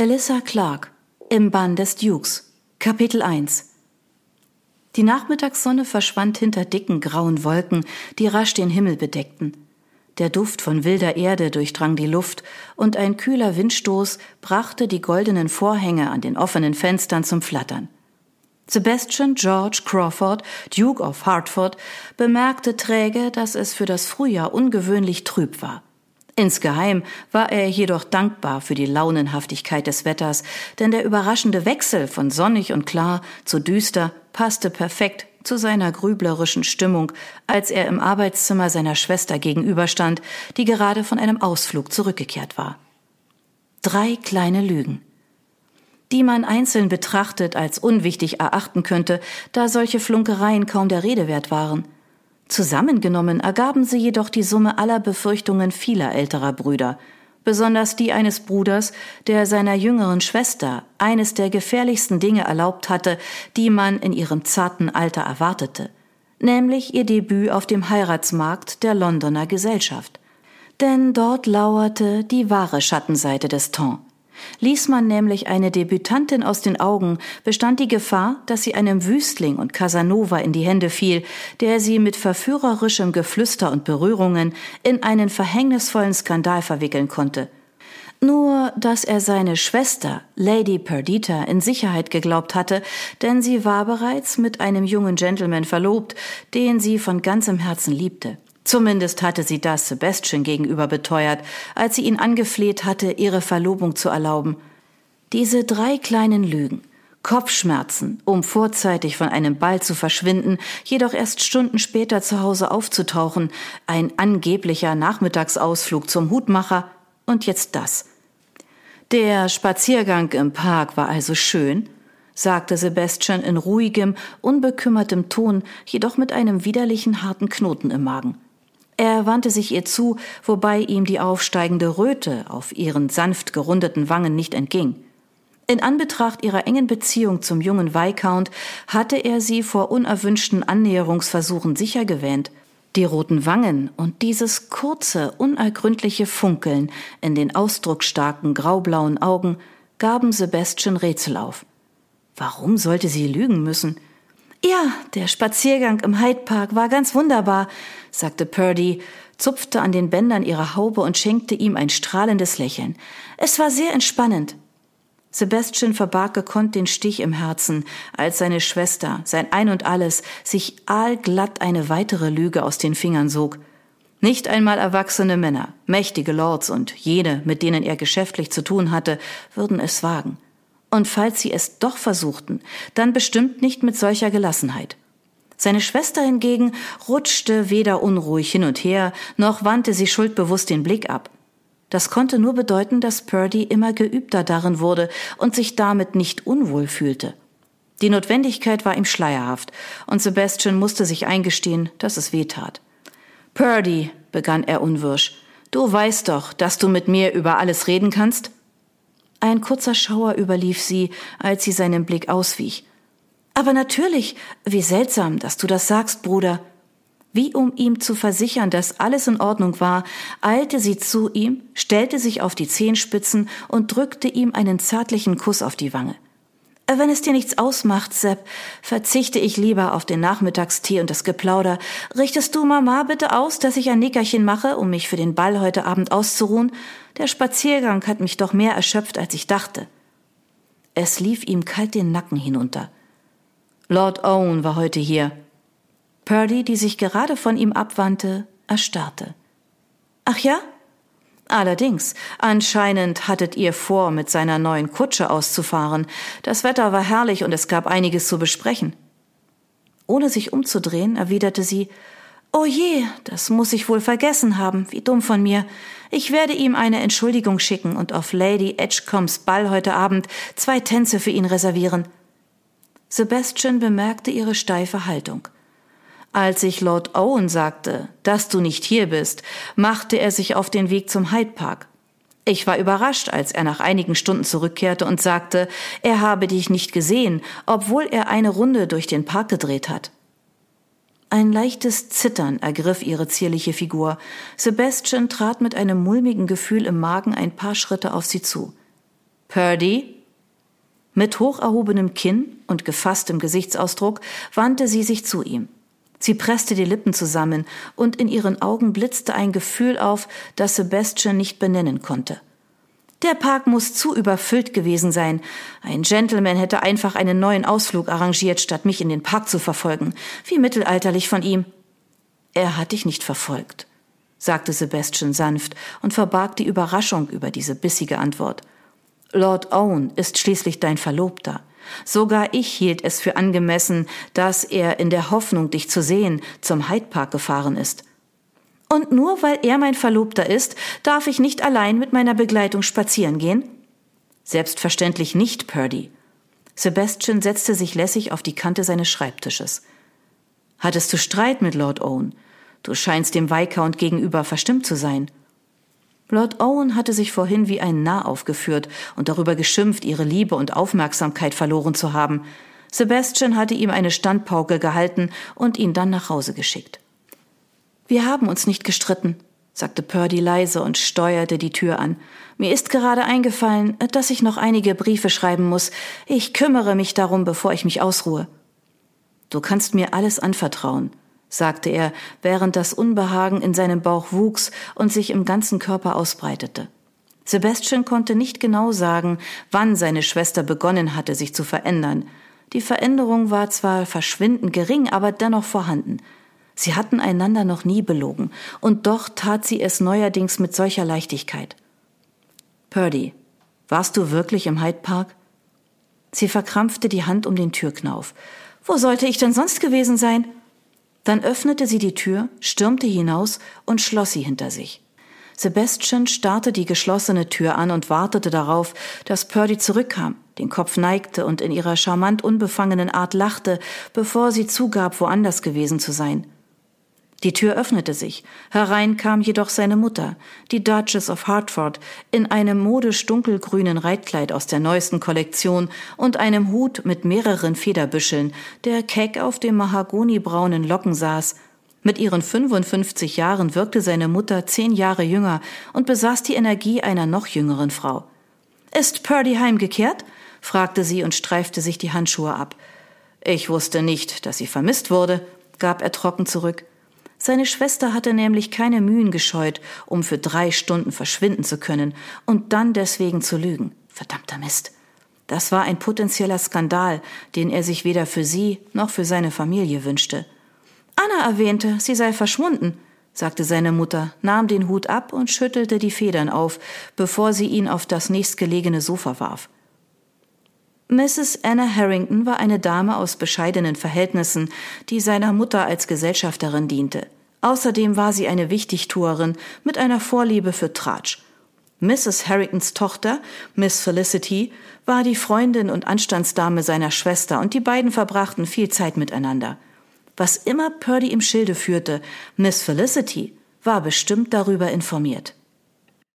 Alyssa Clark im Bann des Dukes Kapitel 1 Die Nachmittagssonne verschwand hinter dicken grauen Wolken, die rasch den Himmel bedeckten. Der Duft von wilder Erde durchdrang die Luft, und ein kühler Windstoß brachte die goldenen Vorhänge an den offenen Fenstern zum Flattern. Sebastian George Crawford, Duke of Hertford, bemerkte träge, dass es für das Frühjahr ungewöhnlich trüb war. Insgeheim war er jedoch dankbar für die Launenhaftigkeit des Wetters, denn der überraschende Wechsel von sonnig und klar zu düster passte perfekt zu seiner grüblerischen Stimmung, als er im Arbeitszimmer seiner Schwester gegenüberstand, die gerade von einem Ausflug zurückgekehrt war. Drei kleine Lügen die man einzeln betrachtet als unwichtig erachten könnte, da solche Flunkereien kaum der Rede wert waren. Zusammengenommen ergaben sie jedoch die Summe aller Befürchtungen vieler älterer Brüder, besonders die eines Bruders, der seiner jüngeren Schwester eines der gefährlichsten Dinge erlaubt hatte, die man in ihrem zarten Alter erwartete, nämlich ihr Debüt auf dem Heiratsmarkt der Londoner Gesellschaft. Denn dort lauerte die wahre Schattenseite des Ton. Ließ man nämlich eine Debütantin aus den Augen, bestand die Gefahr, dass sie einem Wüstling und Casanova in die Hände fiel, der sie mit verführerischem Geflüster und Berührungen in einen verhängnisvollen Skandal verwickeln konnte. Nur, dass er seine Schwester, Lady Perdita, in Sicherheit geglaubt hatte, denn sie war bereits mit einem jungen Gentleman verlobt, den sie von ganzem Herzen liebte. Zumindest hatte sie das Sebastian gegenüber beteuert, als sie ihn angefleht hatte, ihre Verlobung zu erlauben. Diese drei kleinen Lügen, Kopfschmerzen, um vorzeitig von einem Ball zu verschwinden, jedoch erst Stunden später zu Hause aufzutauchen, ein angeblicher Nachmittagsausflug zum Hutmacher und jetzt das. Der Spaziergang im Park war also schön, sagte Sebastian in ruhigem, unbekümmertem Ton, jedoch mit einem widerlichen harten Knoten im Magen. Er wandte sich ihr zu, wobei ihm die aufsteigende Röte auf ihren sanft gerundeten Wangen nicht entging. In Anbetracht ihrer engen Beziehung zum jungen Viscount hatte er sie vor unerwünschten Annäherungsversuchen sicher gewähnt. Die roten Wangen und dieses kurze, unergründliche Funkeln in den ausdrucksstarken graublauen Augen gaben Sebastian Rätsel auf. Warum sollte sie lügen müssen? Ja, der Spaziergang im Hyde Park war ganz wunderbar, sagte Purdy, zupfte an den Bändern ihrer Haube und schenkte ihm ein strahlendes Lächeln. Es war sehr entspannend. Sebastian verbarg gekonnt den Stich im Herzen, als seine Schwester, sein Ein und alles, sich aalglatt eine weitere Lüge aus den Fingern sog. Nicht einmal erwachsene Männer, mächtige Lords und jene, mit denen er geschäftlich zu tun hatte, würden es wagen. Und falls sie es doch versuchten, dann bestimmt nicht mit solcher Gelassenheit. Seine Schwester hingegen rutschte weder unruhig hin und her, noch wandte sie schuldbewusst den Blick ab. Das konnte nur bedeuten, dass Purdy immer geübter darin wurde und sich damit nicht unwohl fühlte. Die Notwendigkeit war ihm schleierhaft, und Sebastian musste sich eingestehen, dass es weh tat. Purdy, begann er unwirsch, du weißt doch, dass du mit mir über alles reden kannst? Ein kurzer Schauer überlief sie, als sie seinem Blick auswich. Aber natürlich, wie seltsam, dass du das sagst, Bruder. Wie um ihm zu versichern, dass alles in Ordnung war, eilte sie zu ihm, stellte sich auf die Zehenspitzen und drückte ihm einen zärtlichen Kuss auf die Wange. Wenn es dir nichts ausmacht, Sepp, verzichte ich lieber auf den Nachmittagstee und das Geplauder. Richtest du Mama bitte aus, dass ich ein Nickerchen mache, um mich für den Ball heute Abend auszuruhen? Der Spaziergang hat mich doch mehr erschöpft, als ich dachte. Es lief ihm kalt den Nacken hinunter. Lord Owen war heute hier. Purdy, die sich gerade von ihm abwandte, erstarrte. Ach ja? Allerdings, anscheinend hattet ihr vor, mit seiner neuen Kutsche auszufahren. Das Wetter war herrlich und es gab einiges zu besprechen. Ohne sich umzudrehen, erwiderte sie Oh je, das muss ich wohl vergessen haben, wie dumm von mir. Ich werde ihm eine Entschuldigung schicken und auf Lady Edgecombs Ball heute Abend zwei Tänze für ihn reservieren. Sebastian bemerkte ihre steife Haltung. Als ich Lord Owen sagte, dass du nicht hier bist, machte er sich auf den Weg zum Hyde Park. Ich war überrascht, als er nach einigen Stunden zurückkehrte und sagte, er habe dich nicht gesehen, obwohl er eine Runde durch den Park gedreht hat. Ein leichtes Zittern ergriff ihre zierliche Figur. Sebastian trat mit einem mulmigen Gefühl im Magen ein paar Schritte auf sie zu. Purdy? Mit hoch erhobenem Kinn und gefasstem Gesichtsausdruck wandte sie sich zu ihm. Sie presste die Lippen zusammen, und in ihren Augen blitzte ein Gefühl auf, das Sebastian nicht benennen konnte. Der Park muss zu überfüllt gewesen sein. Ein Gentleman hätte einfach einen neuen Ausflug arrangiert, statt mich in den Park zu verfolgen. Wie mittelalterlich von ihm. Er hat dich nicht verfolgt, sagte Sebastian sanft und verbarg die Überraschung über diese bissige Antwort. Lord Owen ist schließlich dein Verlobter. Sogar ich hielt es für angemessen, dass er in der Hoffnung, dich zu sehen, zum Hyde Park gefahren ist. Und nur weil er mein Verlobter ist, darf ich nicht allein mit meiner Begleitung spazieren gehen? Selbstverständlich nicht, Purdy. Sebastian setzte sich lässig auf die Kante seines Schreibtisches. Hattest du Streit mit Lord Owen? Du scheinst dem Viscount gegenüber verstimmt zu sein. Lord Owen hatte sich vorhin wie ein Narr aufgeführt und darüber geschimpft, ihre Liebe und Aufmerksamkeit verloren zu haben. Sebastian hatte ihm eine Standpauke gehalten und ihn dann nach Hause geschickt. Wir haben uns nicht gestritten, sagte Purdy leise und steuerte die Tür an. Mir ist gerade eingefallen, dass ich noch einige Briefe schreiben muss. Ich kümmere mich darum, bevor ich mich ausruhe. Du kannst mir alles anvertrauen, sagte er, während das Unbehagen in seinem Bauch wuchs und sich im ganzen Körper ausbreitete. Sebastian konnte nicht genau sagen, wann seine Schwester begonnen hatte, sich zu verändern. Die Veränderung war zwar verschwindend gering, aber dennoch vorhanden. Sie hatten einander noch nie belogen, und doch tat sie es neuerdings mit solcher Leichtigkeit. Purdy, warst du wirklich im Hyde Park? Sie verkrampfte die Hand um den Türknauf. Wo sollte ich denn sonst gewesen sein? Dann öffnete sie die Tür, stürmte hinaus und schloss sie hinter sich. Sebastian starrte die geschlossene Tür an und wartete darauf, dass Purdy zurückkam, den Kopf neigte und in ihrer charmant unbefangenen Art lachte, bevor sie zugab, woanders gewesen zu sein. Die Tür öffnete sich. Herein kam jedoch seine Mutter, die Duchess of Hertford, in einem modisch dunkelgrünen Reitkleid aus der neuesten Kollektion und einem Hut mit mehreren Federbüscheln, der keck auf dem mahagonibraunen Locken saß. Mit ihren 55 Jahren wirkte seine Mutter zehn Jahre jünger und besaß die Energie einer noch jüngeren Frau. Ist Purdy heimgekehrt? fragte sie und streifte sich die Handschuhe ab. Ich wusste nicht, dass sie vermisst wurde, gab er trocken zurück. Seine Schwester hatte nämlich keine Mühen gescheut, um für drei Stunden verschwinden zu können und dann deswegen zu lügen. Verdammter Mist. Das war ein potenzieller Skandal, den er sich weder für sie noch für seine Familie wünschte. Anna erwähnte, sie sei verschwunden, sagte seine Mutter, nahm den Hut ab und schüttelte die Federn auf, bevor sie ihn auf das nächstgelegene Sofa warf. Mrs. Anna Harrington war eine Dame aus bescheidenen Verhältnissen, die seiner Mutter als Gesellschafterin diente. Außerdem war sie eine Wichtigtuerin mit einer Vorliebe für Tratsch. Mrs. Harringtons Tochter, Miss Felicity, war die Freundin und Anstandsdame seiner Schwester und die beiden verbrachten viel Zeit miteinander. Was immer Purdy im Schilde führte, Miss Felicity war bestimmt darüber informiert.